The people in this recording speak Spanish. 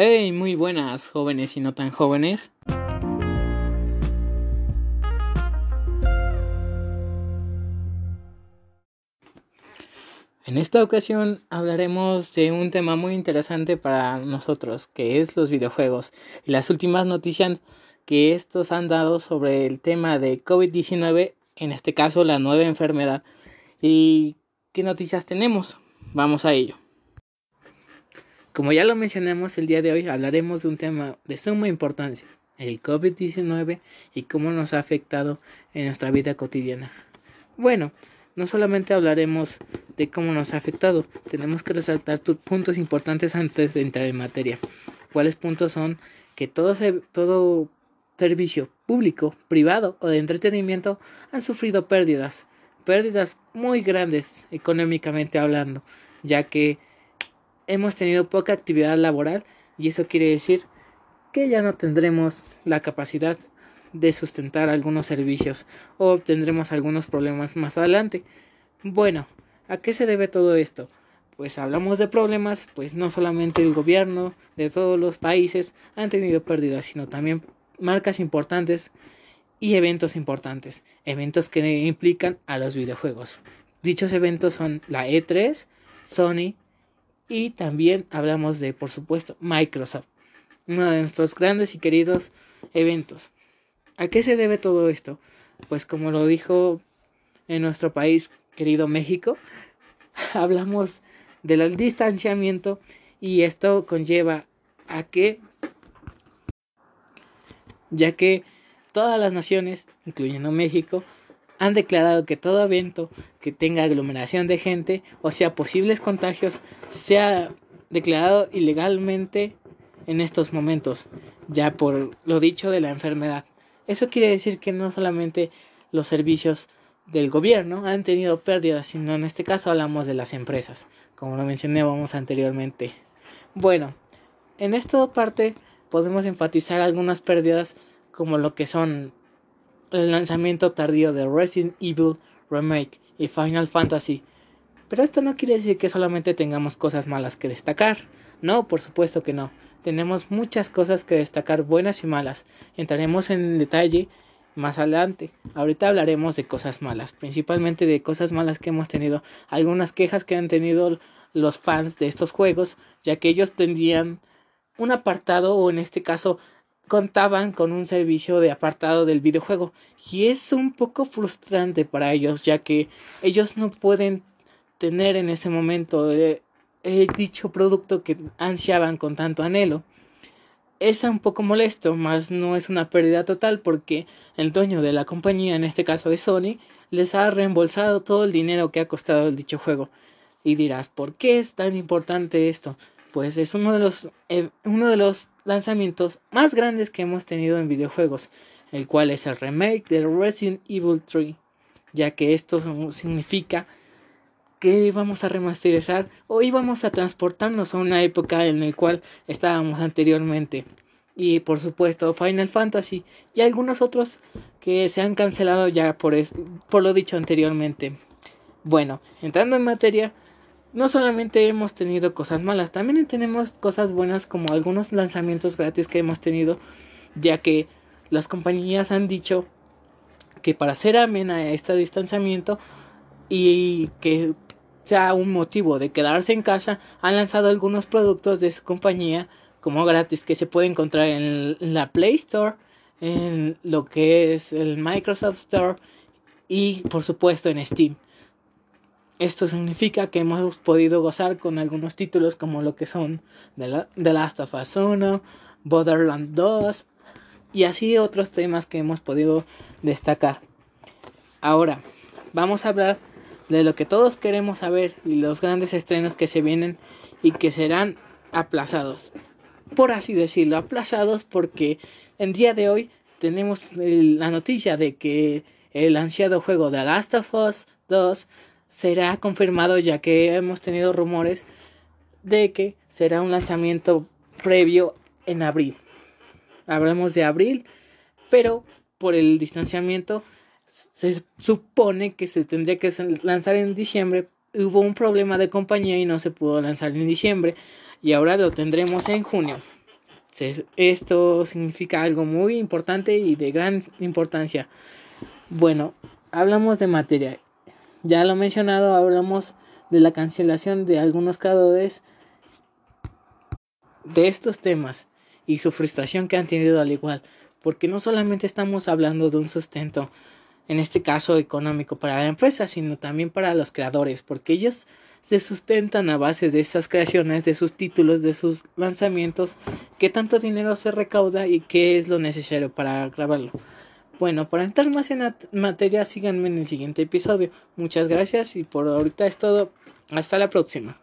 Hey, muy buenas, jóvenes y no tan jóvenes. En esta ocasión hablaremos de un tema muy interesante para nosotros, que es los videojuegos y las últimas noticias que estos han dado sobre el tema de COVID-19, en este caso la nueva enfermedad. ¿Y qué noticias tenemos? Vamos a ello. Como ya lo mencionamos el día de hoy, hablaremos de un tema de suma importancia, el COVID-19 y cómo nos ha afectado en nuestra vida cotidiana. Bueno, no solamente hablaremos de cómo nos ha afectado, tenemos que resaltar puntos importantes antes de entrar en materia. ¿Cuáles puntos son? Que todo, todo servicio público, privado o de entretenimiento han sufrido pérdidas, pérdidas muy grandes económicamente hablando, ya que hemos tenido poca actividad laboral y eso quiere decir que ya no tendremos la capacidad de sustentar algunos servicios o tendremos algunos problemas más adelante. Bueno, ¿a qué se debe todo esto? Pues hablamos de problemas, pues no solamente el gobierno de todos los países han tenido pérdidas, sino también marcas importantes y eventos importantes, eventos que implican a los videojuegos. Dichos eventos son la E3, Sony, y también hablamos de, por supuesto, Microsoft, uno de nuestros grandes y queridos eventos. ¿A qué se debe todo esto? Pues como lo dijo en nuestro país querido México, hablamos del distanciamiento y esto conlleva a que, ya que todas las naciones, incluyendo México, han declarado que todo evento que tenga aglomeración de gente, o sea, posibles contagios, sea declarado ilegalmente en estos momentos, ya por lo dicho de la enfermedad. Eso quiere decir que no solamente los servicios del gobierno han tenido pérdidas, sino en este caso hablamos de las empresas, como lo mencionábamos anteriormente. Bueno, en esta parte podemos enfatizar algunas pérdidas como lo que son el lanzamiento tardío de Resident Evil Remake y Final Fantasy. Pero esto no quiere decir que solamente tengamos cosas malas que destacar. No, por supuesto que no. Tenemos muchas cosas que destacar, buenas y malas. Entraremos en detalle más adelante. Ahorita hablaremos de cosas malas, principalmente de cosas malas que hemos tenido, algunas quejas que han tenido los fans de estos juegos, ya que ellos tendrían un apartado o en este caso contaban con un servicio de apartado del videojuego y es un poco frustrante para ellos ya que ellos no pueden tener en ese momento eh, el dicho producto que ansiaban con tanto anhelo. Es un poco molesto, mas no es una pérdida total porque el dueño de la compañía, en este caso es Sony, les ha reembolsado todo el dinero que ha costado el dicho juego. Y dirás, ¿por qué es tan importante esto? Pues es uno de los, eh, uno de los lanzamientos más grandes que hemos tenido en videojuegos, el cual es el remake de Resident Evil 3, ya que esto significa que íbamos a remasterizar o íbamos a transportarnos a una época en la cual estábamos anteriormente. Y por supuesto Final Fantasy y algunos otros que se han cancelado ya por, por lo dicho anteriormente. Bueno, entrando en materia, no solamente hemos tenido cosas malas, también tenemos cosas buenas como algunos lanzamientos gratis que hemos tenido, ya que las compañías han dicho que para hacer amena este distanciamiento y que sea un motivo de quedarse en casa, han lanzado algunos productos de su compañía como gratis que se puede encontrar en la Play Store, en lo que es el Microsoft Store y por supuesto en Steam. Esto significa que hemos podido gozar con algunos títulos como lo que son The Last of Us 1, Borderlands 2 y así otros temas que hemos podido destacar. Ahora, vamos a hablar de lo que todos queremos saber y los grandes estrenos que se vienen y que serán aplazados. Por así decirlo, aplazados porque en día de hoy tenemos la noticia de que el ansiado juego The Last of Us 2 será confirmado ya que hemos tenido rumores de que será un lanzamiento previo en abril. Hablamos de abril, pero por el distanciamiento se supone que se tendría que lanzar en diciembre. Hubo un problema de compañía y no se pudo lanzar en diciembre y ahora lo tendremos en junio. Esto significa algo muy importante y de gran importancia. Bueno, hablamos de materia. Ya lo mencionado, hablamos de la cancelación de algunos creadores de estos temas y su frustración que han tenido al igual, porque no solamente estamos hablando de un sustento, en este caso económico para la empresa, sino también para los creadores, porque ellos se sustentan a base de estas creaciones, de sus títulos, de sus lanzamientos, qué tanto dinero se recauda y qué es lo necesario para grabarlo. Bueno, para entrar más en materia, síganme en el siguiente episodio. Muchas gracias y por ahorita es todo. Hasta la próxima.